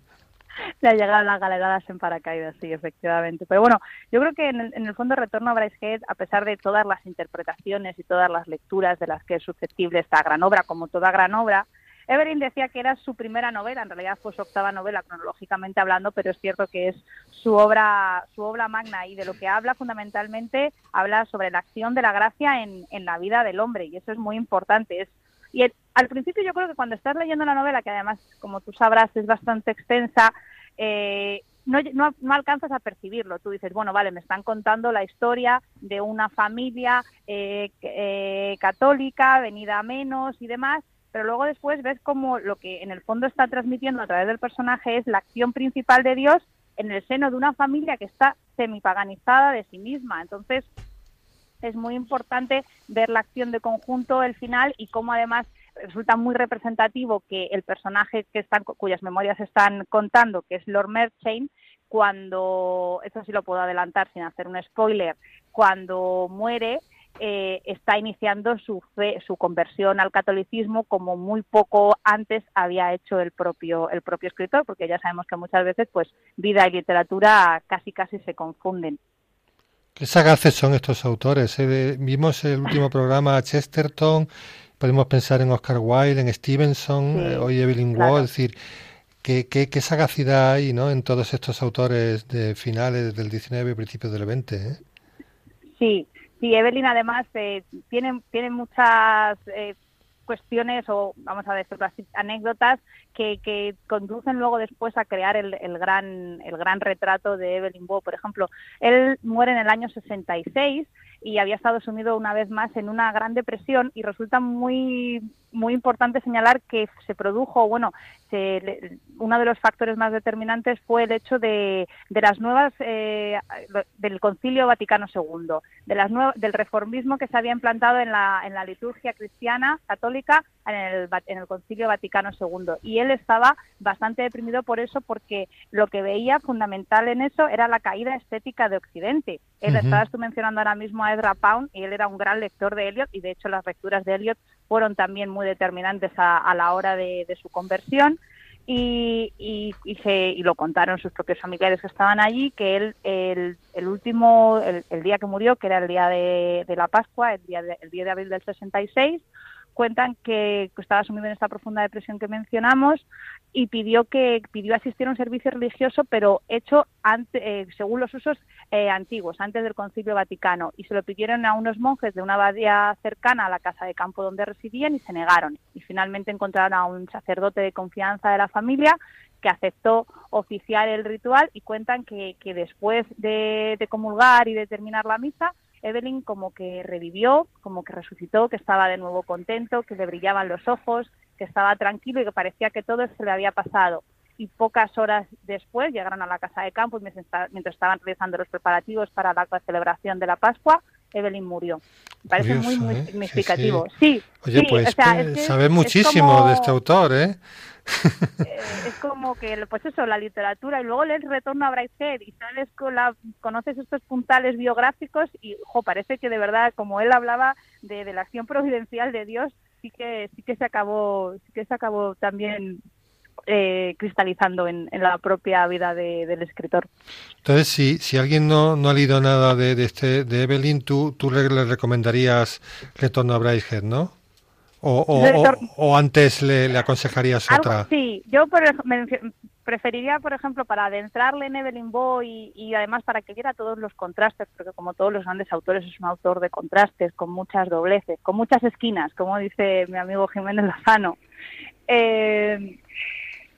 Le llegaron las galeradas en paracaídas, sí, efectivamente. Pero bueno, yo creo que en el, en el fondo Retorno a Brycehead, a pesar de todas las interpretaciones y todas las lecturas de las que es susceptible esta gran obra, como toda gran obra, Evelyn decía que era su primera novela, en realidad fue su octava novela cronológicamente hablando, pero es cierto que es su obra, su obra magna y de lo que habla fundamentalmente habla sobre la acción de la gracia en, la vida del hombre y eso es muy importante. Es, y al principio yo creo que cuando estás leyendo la novela, que además, como tú sabrás, es bastante extensa, eh, no, no, alcanzas a percibirlo. Tú dices, bueno, vale, me están contando la historia de una familia eh, eh, católica, venida a menos y demás, pero luego después ves como lo que en el fondo está transmitiendo a través del personaje es la acción principal de Dios en el seno de una familia que está semipaganizada de sí misma. Entonces, es muy importante ver la acción de conjunto, el final, y cómo además resulta muy representativo que el personaje que están, cuyas memorias están contando, que es Lord Merchain, cuando, eso sí lo puedo adelantar sin hacer un spoiler, cuando muere, eh, está iniciando su su conversión al catolicismo como muy poco antes había hecho el propio el propio escritor, porque ya sabemos que muchas veces pues vida y literatura casi casi se confunden. Qué sagaces son estos autores. Eh, vimos el último programa Chesterton, podemos pensar en Oscar Wilde, en Stevenson, eh, hoy Evelyn Waugh, es decir, qué, qué, qué, sagacidad hay ¿no? en todos estos autores de finales del 19 y principios del 20. ¿eh? Sí, Sí, Evelyn además eh, tiene, tiene muchas eh, cuestiones o vamos a decirlo así, anécdotas que, que conducen luego después a crear el, el, gran, el gran retrato de Evelyn Waugh. Por ejemplo, él muere en el año 66 y había estado sumido una vez más en una gran depresión y resulta muy muy importante señalar que se produjo, bueno, uno de los factores más determinantes fue el hecho de, de las nuevas, eh, del Concilio Vaticano II, de las del reformismo que se había implantado en la, en la liturgia cristiana católica en el, en el Concilio Vaticano II. Y él estaba bastante deprimido por eso, porque lo que veía fundamental en eso era la caída estética de Occidente. Él estaba tú mencionando ahora mismo a Edra Pound y él era un gran lector de Eliot y de hecho las lecturas de Eliot fueron también muy determinantes a, la hora de, su conversión. Y, y, lo contaron sus propios familiares que estaban allí, que él, el, último, el, día que murió, que era el día de, la Pascua, el día de, el día de abril del 66, cuentan que estaba sumido en esta profunda depresión que mencionamos y pidió que pidió asistir a un servicio religioso, pero hecho ante, eh, según los usos eh, antiguos, antes del Concilio Vaticano, y se lo pidieron a unos monjes de una abadía cercana a la casa de campo donde residían y se negaron. Y finalmente encontraron a un sacerdote de confianza de la familia que aceptó oficiar el ritual y cuentan que, que después de, de comulgar y de terminar la misa, Evelyn como que revivió, como que resucitó, que estaba de nuevo contento, que le brillaban los ojos, que estaba tranquilo y que parecía que todo se le había pasado. Y pocas horas después llegaron a la casa de campo y mientras estaban realizando los preparativos para la celebración de la Pascua, Evelyn murió. Me parece muy, muy ¿eh? significativo. Sí, Oye, pues, pues sabes muchísimo de este autor, ¿eh? ¿Eh? es como que, pues eso, la literatura, y luego lees Retorno a Brycehead y sales con la, conoces estos puntales biográficos y, ojo, parece que de verdad, como él hablaba de, la acción providencial de Dios, sí que sí que se acabó sí que se acabó también eh, cristalizando en, la propia vida del escritor. Entonces, si, si alguien no, no ha leído nada de, de este de Evelyn, tú, tú le, recomendarías Retorno a Braidhead, ¿no? O, o, antes le, le aconsejarías otra. Sí, yo por, preferiría, por ejemplo, para adentrarle en Evelyn Boy y, además para que viera todos los contrastes, porque como todos los grandes autores es un autor de contrastes, con muchas dobleces, con muchas esquinas, como dice mi amigo Jiménez Lozano. Eh,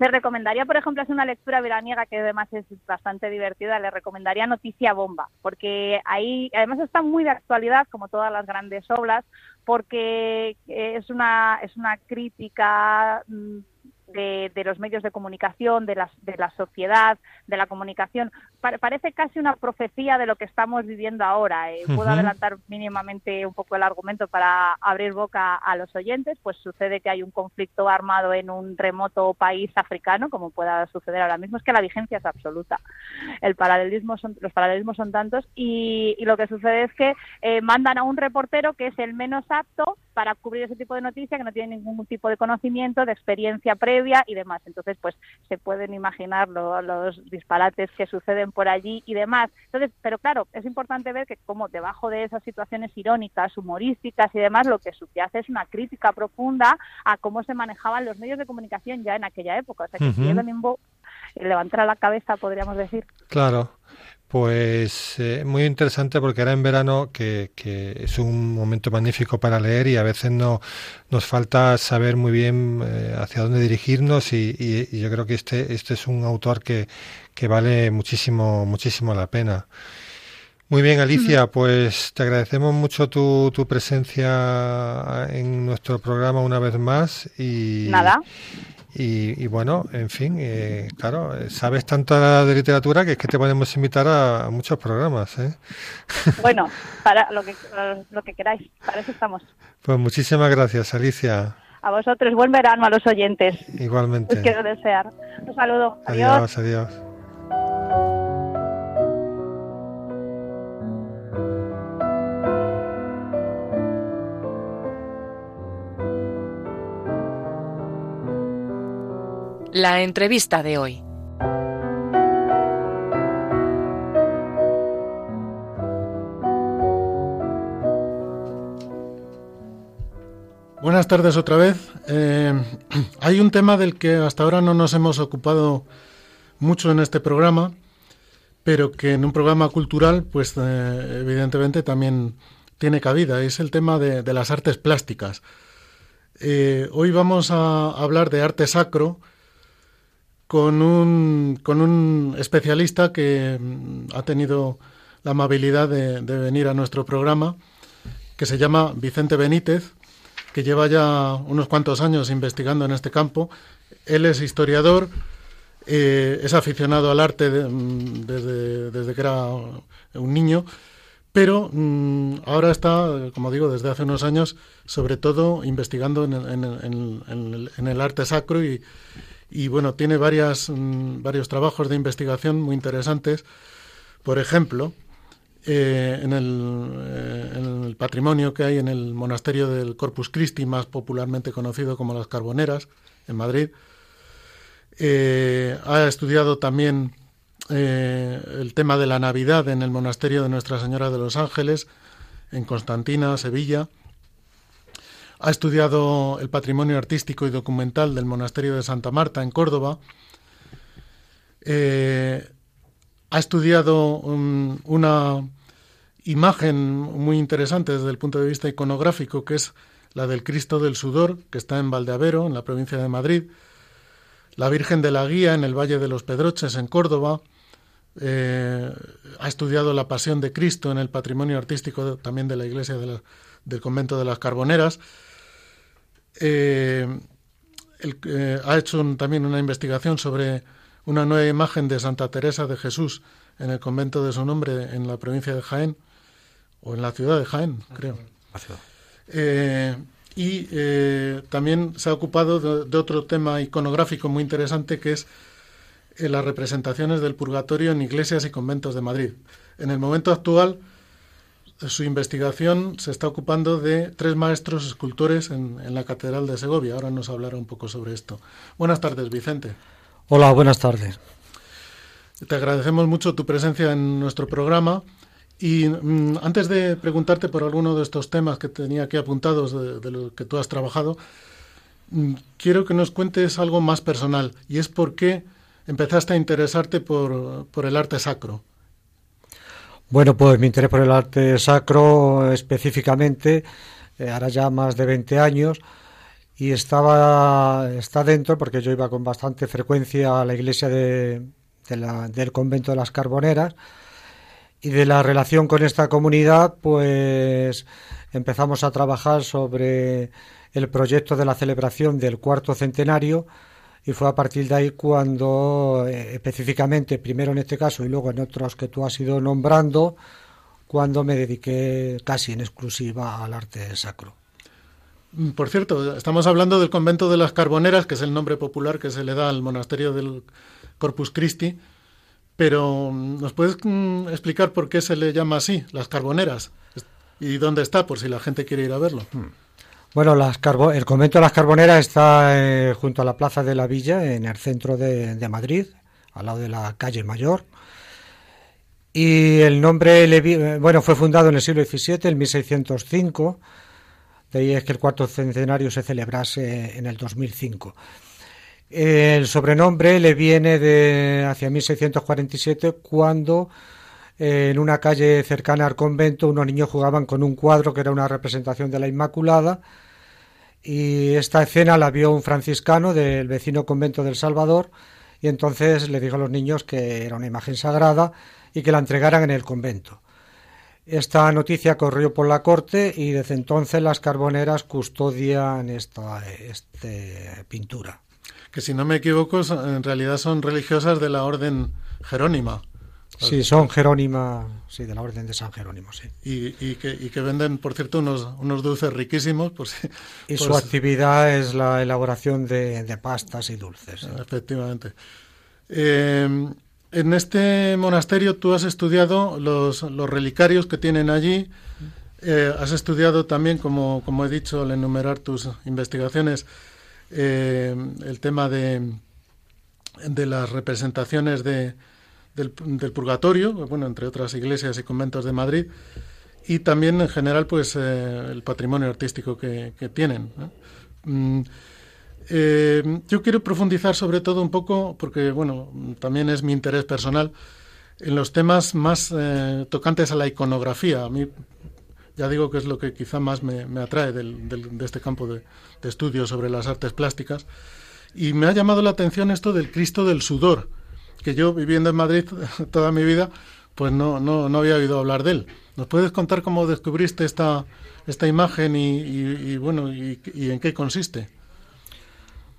Se recomendaría, por ejemplo, hacer una lectura veraniega que además es bastante divertida, le recomendaría Noticia Bomba, porque ahí además está muy de actualidad, como todas las grandes obras, porque es una, es una crítica mm, de, los medios de comunicación, de, de la sociedad, de la comunicación. parece casi una profecía de lo que estamos viviendo ahora. Eh, puedo adelantar mínimamente un poco el argumento para abrir boca a los oyentes. Pues sucede que hay un conflicto armado en un remoto país africano, como pueda suceder ahora mismo. Es que la vigencia es absoluta. El paralelismo son, los paralelismos son tantos y, lo que sucede es que eh, mandan a un reportero que es el menos apto para cubrir ese tipo de noticias, que no tiene ningún tipo de conocimiento, de experiencia previa y demás. Entonces, pues se pueden imaginar los disparates que suceden por allí y demás. Entonces, pero claro, es importante ver que como debajo de esas situaciones irónicas, humorísticas y demás, lo que subyace es una crítica profunda a cómo se manejaban los medios de comunicación ya en aquella época. O sea, que uh -huh. levantar la cabeza, podríamos decir. Claro. Pues eh, muy interesante porque era en verano que, es un momento magnífico para leer y a veces no, nos falta saber muy bien eh, hacia dónde dirigirnos y, yo creo que este, este es un autor que, que vale muchísimo, muchísimo la pena. Muy bien, Alicia, pues te agradecemos mucho tu, tu, presencia en nuestro programa una vez más y nada. Y, bueno, en fin, eh, claro, sabes tanto de literatura que es que te podemos invitar a, muchos programas. ¿eh? Bueno, para lo que, lo que queráis, para eso estamos. Pues muchísimas gracias, Alicia. A vosotros, buen verano a los oyentes. Igualmente. Os quiero desear. Un saludo. Adiós, adiós. La entrevista de hoy. Buenas tardes otra vez. Eh, hay un tema del que hasta ahora no nos hemos ocupado mucho en este programa, pero que en un programa cultural, pues eh, evidentemente también tiene cabida. Es el tema de, las artes plásticas. Eh, hoy vamos a hablar de arte sacro, con un, con un especialista que mm, ha tenido la amabilidad de, venir a nuestro programa, que se llama Vicente Benítez, que lleva ya unos cuantos años investigando en este campo. Él es historiador, eh, es aficionado al arte mm, desde, desde, que era un niño, pero mm, ahora está, como digo, desde hace unos años, sobre todo investigando en, en el arte sacro y, y bueno, tiene varias, mm, varios trabajos de investigación muy interesantes. Por ejemplo, eh, en, el, eh, en, el, patrimonio que hay en el monasterio del Corpus Christi, más popularmente conocido como las Carboneras, en Madrid. Eh, ha estudiado también el tema de la Navidad en el monasterio de Nuestra Señora de los Ángeles, en Constantina, Sevilla. Ha estudiado el patrimonio artístico y documental del monasterio de Santa Marta en Córdoba. Eh, ha estudiado una imagen muy interesante desde el punto de vista iconográfico, que es la del Cristo del Sudor, que está en Valdeavero, en la provincia de Madrid. La Virgen de la Guía en el Valle de los Pedroches, en Córdoba. Eh, ha estudiado la Pasión de Cristo en el patrimonio artístico también de la iglesia del convento de las Carboneras. Eh, eh, ha hecho también una investigación sobre una nueva imagen de Santa Teresa de Jesús en el convento de su nombre en la provincia de Jaén, o en la ciudad de Jaén, creo. Eh, y también se ha ocupado de, otro tema iconográfico muy interesante que es las representaciones del purgatorio en iglesias y conventos de Madrid. En el momento actual su investigación se está ocupando de tres maestros escultores en, la Catedral de Segovia. Ahora nos hablará un poco sobre esto. Buenas tardes, Vicente. Hola, buenas tardes. Te agradecemos mucho tu presencia en nuestro programa. Y mm, antes de preguntarte por alguno de estos temas que tenía aquí apuntados de, de lo que tú has trabajado, mm, quiero que nos cuentes algo más personal. Y es por qué empezaste a interesarte por, por el arte sacro. Bueno, pues mi interés por el arte sacro específicamente, eh, ahora ya más de 20 años, y estaba está dentro porque yo iba con bastante frecuencia a la iglesia de, del convento de las Carboneras y de la relación con esta comunidad pues empezamos a trabajar sobre el proyecto de la celebración del cuarto centenario y fue a partir de ahí cuando eh, específicamente, primero en este caso y luego en otros que tú has ido nombrando, cuando me dediqué casi en exclusiva al arte sacro. Mm, por cierto, estamos hablando del convento de las Carboneras, que es el nombre popular que se le da al monasterio del Corpus Christi, pero mm, ¿nos puedes mm, explicar por qué se le llama así, las Carboneras? ¿Y dónde está, por si la gente quiere ir a verlo? Hmm. Bueno, las el convento de las Carboneras está eh, junto a la Plaza de la Villa, en el centro de, Madrid, al lado de la calle Mayor. Y el nombre, eh, bueno, fue fundado en el siglo XVII, en 1605. De ahí es que el cuarto centenario se celebrase en el 2005. El sobrenombre le viene de hacia 1647, cuando en una calle cercana al convento unos niños jugaban con un cuadro que era una representación de la Inmaculada y esta escena la vio un franciscano del vecino convento del Salvador y entonces le dijo a los niños que era una imagen sagrada y que la entregaran en el convento. Esta noticia corrió por la corte y desde entonces las carboneras custodian esta este, pintura. Que si no me equivoco, en realidad son religiosas de la orden jerónima. Sí, son Jerónima, sí, de la Orden de San Jerónimo, sí. Y, que, venden, por cierto, unos, unos dulces riquísimos. Por y su actividad es la elaboración de, pastas y dulces. Efectivamente. Eh, en este monasterio tú has estudiado los, los relicarios que tienen allí. Eh, has estudiado también, como, como he dicho al enumerar tus investigaciones, eh, el tema de, de las representaciones de, del, purgatorio, bueno, entre otras iglesias y conventos de Madrid, y también en general, pues, eh, el patrimonio artístico que, tienen. Mm, eh, yo quiero profundizar sobre todo un poco, porque, bueno, también es mi interés personal, en los temas más eh, tocantes a la iconografía. A mí, ya digo que es lo que quizá más me, atrae de este campo de, de estudio sobre las artes plásticas. Y me ha llamado la atención esto del Cristo del sudor que yo viviendo en Madrid toda mi vida, pues no, no, no había oído hablar de él. ¿Nos puedes contar cómo descubriste esta, esta imagen y, bueno y, en qué consiste?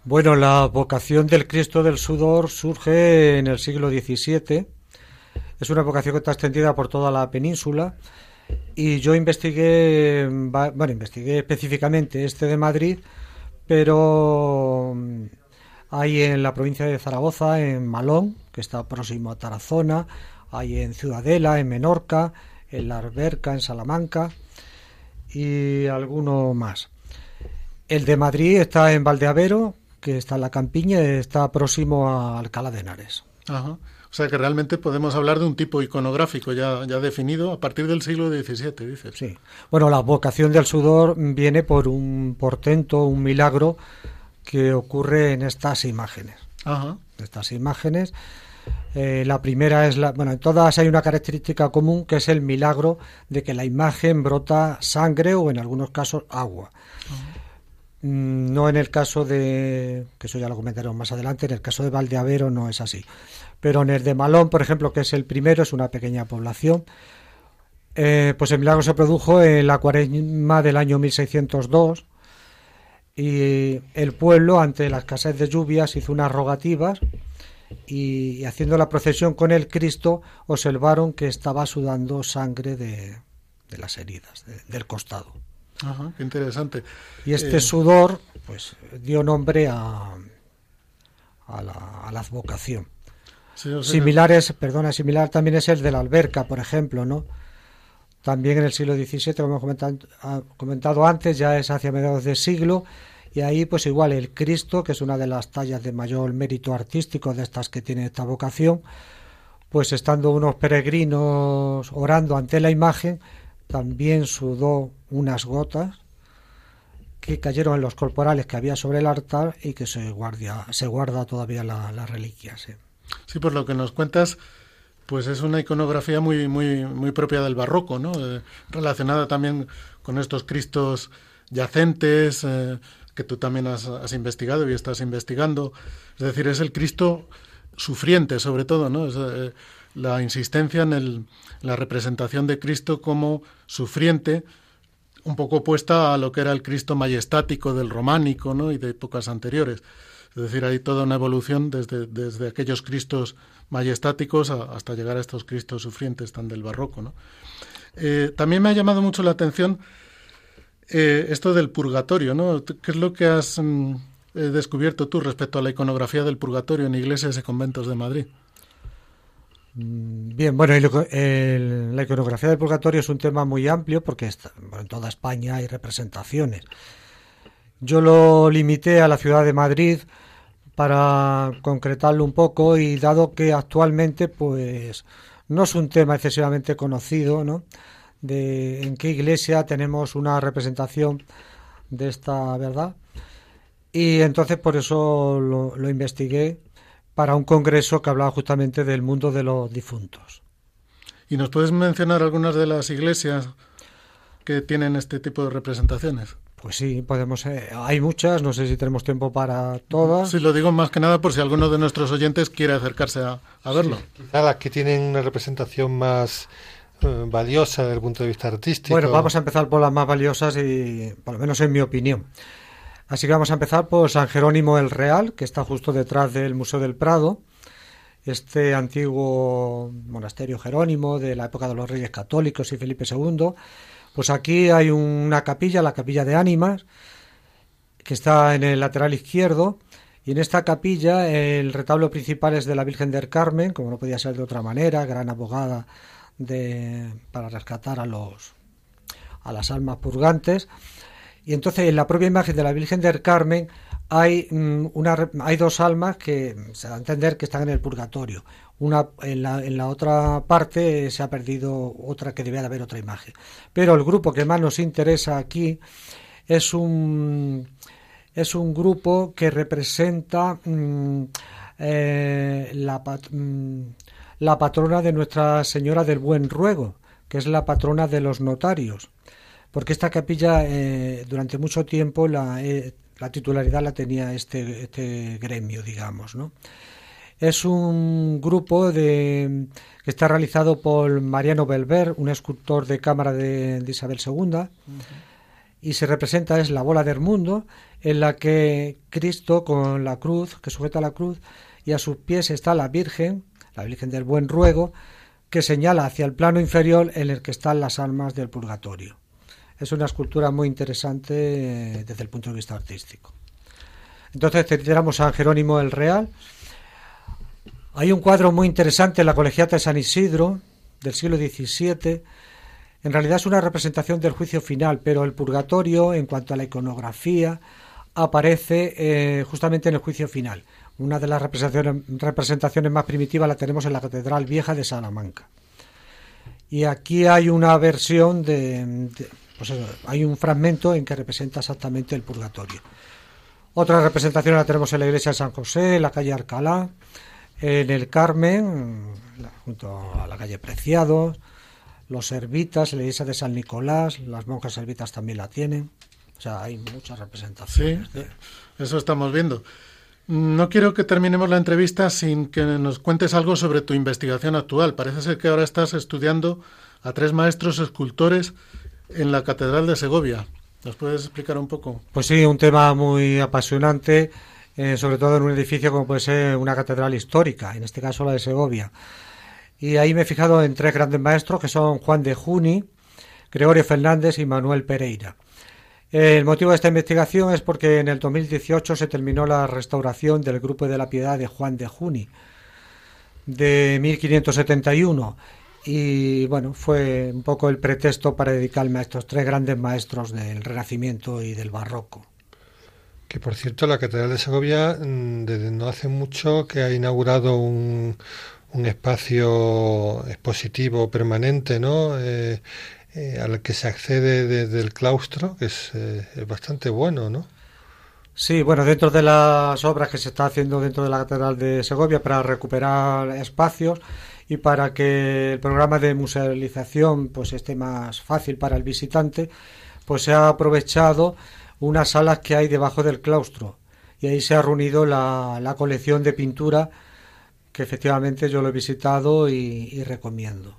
Bueno, la vocación del Cristo del Sudor surge en el siglo XVII. Es una vocación que está extendida por toda la península. Y yo investigué, bueno, investigué específicamente este de Madrid, pero hay en la provincia de Zaragoza, en Malón, que está próximo a Tarazona, hay en Ciudadela, en Menorca, en La Alberca, en Salamanca y alguno más. El de Madrid está en Valdeavero, que está en la campiña, está próximo a Alcalá de Henares. O sea que realmente podemos hablar de un tipo iconográfico ya, ya definido a partir del siglo XVII, dices. Sí. Bueno, la vocación del sudor viene por un portento, un milagro que ocurre en estas imágenes. Ajá. Estas imágenes. Eh, la primera es la. Bueno, en todas hay una característica común que es el milagro de que la imagen brota sangre o en algunos casos agua. Mm, no en el caso de. que eso ya lo comentaremos más adelante, en el caso de Valdeavero no es así. Pero en el de Malón, por ejemplo, que es el primero, es una pequeña población. Eh, pues el milagro se produjo en la cuaresma del año 1602 y el pueblo, ante la escasez de lluvias, hizo unas rogativas y, haciendo la procesión con el Cristo observaron que estaba sudando sangre de, las heridas, del costado. Ajá, qué interesante. Y este eh, sudor, pues, dio nombre a, a, la, a la advocación. Similares, perdona, similar también es el de la alberca, por ejemplo, ¿no? También en el siglo XVII, como hemos ah, comentado, antes, ya es hacia mediados de siglo, y ahí pues igual el Cristo, que es una de las tallas de mayor mérito artístico de estas que tiene esta vocación, pues estando unos peregrinos orando ante la imagen, también sudó unas gotas que cayeron en los corporales que había sobre el altar y que se guarda, todavía la, reliquia. Sí. sí, por lo que nos cuentas, pues es una iconografía muy, muy, muy propia del barroco, ¿no? Eh, relacionada también con estos cristos yacentes, eh, que tú también has, investigado y estás investigando. Es decir, es el Cristo sufriente, sobre todo, ¿no? Es, eh, la insistencia en el, la representación de Cristo como sufriente, un poco opuesta a lo que era el Cristo majestático del románico ¿no? y de épocas anteriores. Es decir, hay toda una evolución desde, desde aquellos Cristos majestáticos hasta llegar a estos Cristos sufrientes tan del barroco. ¿no? Eh, también me ha llamado mucho la atención eh, esto del purgatorio. ¿no? ¿Qué es lo que has mm, eh, descubierto tú respecto a la iconografía del purgatorio en iglesias y conventos de Madrid? Mm, bien, bueno, la iconografía del purgatorio es un tema muy amplio porque en toda España hay representaciones. Yo lo limité a la ciudad de Madrid para concretarlo un poco y dado que actualmente pues no es un tema excesivamente conocido, ¿no? De en qué iglesia tenemos una representación de esta verdad. Y entonces por eso lo, lo investigué para un congreso que hablaba justamente del mundo de los difuntos. ¿Y nos puedes mencionar algunas de las iglesias que tienen este tipo de representaciones? Pues sí, podemos. Eh, hay muchas, no sé si tenemos tiempo para todas. Sí, lo digo más que nada por si alguno de nuestros oyentes quiere acercarse a, verlo. quizá las que tienen una representación más eh, valiosa desde el punto de vista artístico. Bueno, vamos a empezar por las más valiosas y, por lo menos en mi opinión. Así que vamos a empezar por San Jerónimo el Real, que está justo detrás del Museo del Prado. Este antiguo monasterio jerónimo de la época de los Reyes Católicos y Felipe II. Pues aquí hay una capilla, la capilla de ánimas, que está en el lateral izquierdo. Y en esta capilla el retablo principal es de la Virgen del Carmen, como no podía ser de otra manera, gran abogada para rescatar a los a las almas purgantes. Y entonces en la propia imagen de la Virgen del Carmen hay, mm, una, hay dos almas que se da a entender que están en el purgatorio. Una, en, la, en la otra parte se ha perdido otra que debe de haber otra imagen. Pero el grupo que más nos interesa aquí es un, es un grupo que representa mm, eh, la, mm, la patrona de Nuestra Señora del Buen Ruego, que es la patrona de los notarios porque esta capilla eh, durante mucho tiempo la, eh, la, titularidad la tenía este, este gremio, digamos, ¿no? Es un grupo de, que está realizado por Mariano Belver, un escultor de cámara de, Isabel II, y se representa es la bola del mundo, en la que Cristo con la cruz, que sujeta la cruz, y a sus pies está la Virgen, la Virgen del Buen Ruego, que señala hacia el plano inferior en el que están las almas del purgatorio es una escultura muy interesante eh, desde el punto de vista artístico. Entonces tenemos a Jerónimo el Real. Hay un cuadro muy interesante en la Colegiata de San Isidro del siglo XVII. En realidad es una representación del juicio final, pero el purgatorio, en cuanto a la iconografía, aparece eh, justamente en el juicio final. Una de las representaciones, representaciones más primitivas la tenemos en la Catedral Vieja de Salamanca. Y aquí hay una versión de, pues hay un fragmento en que representa exactamente el purgatorio. Otra representación la tenemos en la iglesia de San José, en la calle Alcalá, en el Carmen, junto a la calle Preciados, los servitas, la iglesia de San Nicolás, las monjas servitas también la tienen. O sea, hay muchas representaciones. Sí, eso estamos viendo. No quiero que terminemos la entrevista sin que nos cuentes algo sobre tu investigación actual. Parece ser que ahora estás estudiando a tres maestros escultores en la Catedral de Segovia. ¿Nos puedes explicar un poco? Pues sí, un tema muy apasionante, eh, sobre todo en un edificio como puede ser una catedral histórica, en este caso la de Segovia. Y ahí me he fijado en tres grandes maestros que son Juan de Juni, Gregorio Fernández y Manuel Pereira. El motivo de esta investigación es porque en el 2018 se terminó la restauración del Grupo de la Piedad de Juan de Juni de 1571 y bueno, fue un poco el pretexto para dedicarme a estos tres grandes maestros del Renacimiento y del Barroco. Que por cierto, la Catedral de Segovia, mm, desde no hace mucho que ha inaugurado un, un espacio expositivo permanente, ¿no? Eh, eh, al que se accede desde el claustro, que es, eh, es, bastante bueno, ¿no? Sí, bueno, dentro de las obras que se está haciendo dentro de la Catedral de Segovia para recuperar espacios, y para que el programa de musealización pues esté más fácil para el visitante, pues se ha aprovechado unas salas que hay debajo del claustro y ahí se ha reunido la, colección de pintura que efectivamente yo lo he visitado y, recomiendo.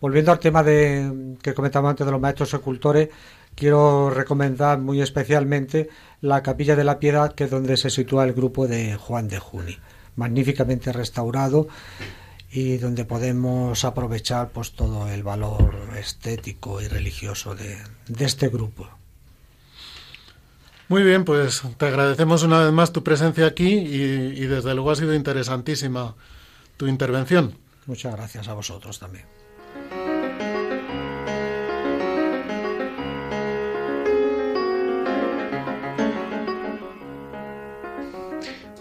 Volviendo al tema de, que comentaba antes de los maestros escultores, quiero recomendar muy especialmente la Capilla de la Piedad, que es donde se sitúa el grupo de Juan de Juni, magníficamente restaurado y donde podemos aprovechar pues todo el valor estético y religioso de, este grupo. Muy bien, pues te agradecemos una vez más tu presencia aquí y, y desde luego ha sido interesantísima tu intervención. Muchas gracias a vosotros también.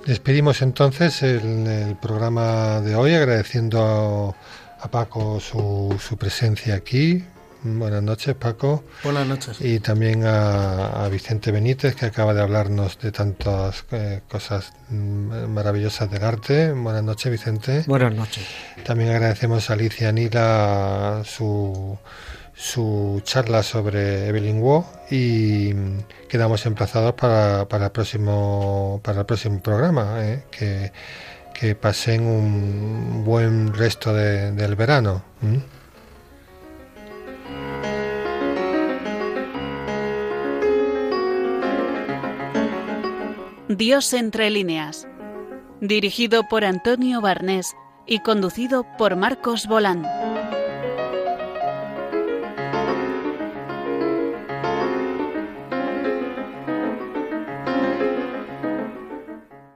Despedimos entonces el, programa de hoy agradeciendo a, Paco su, presencia aquí. Buenas noches, Paco. Buenas noches. Y también a, Vicente Benítez, que acaba de hablarnos de tantas eh, cosas mm, maravillosas del arte. Buenas noches, Vicente. Buenas noches. También agradecemos a Alicia Nila su su charla sobre Evelyn Waugh y quedamos emplazados para, para, el, próximo, para el próximo programa. ¿eh? Que, que, pasen un buen resto del verano. Dios entre líneas. Dirigido por Antonio Barnés y conducido por Marcos Bolán.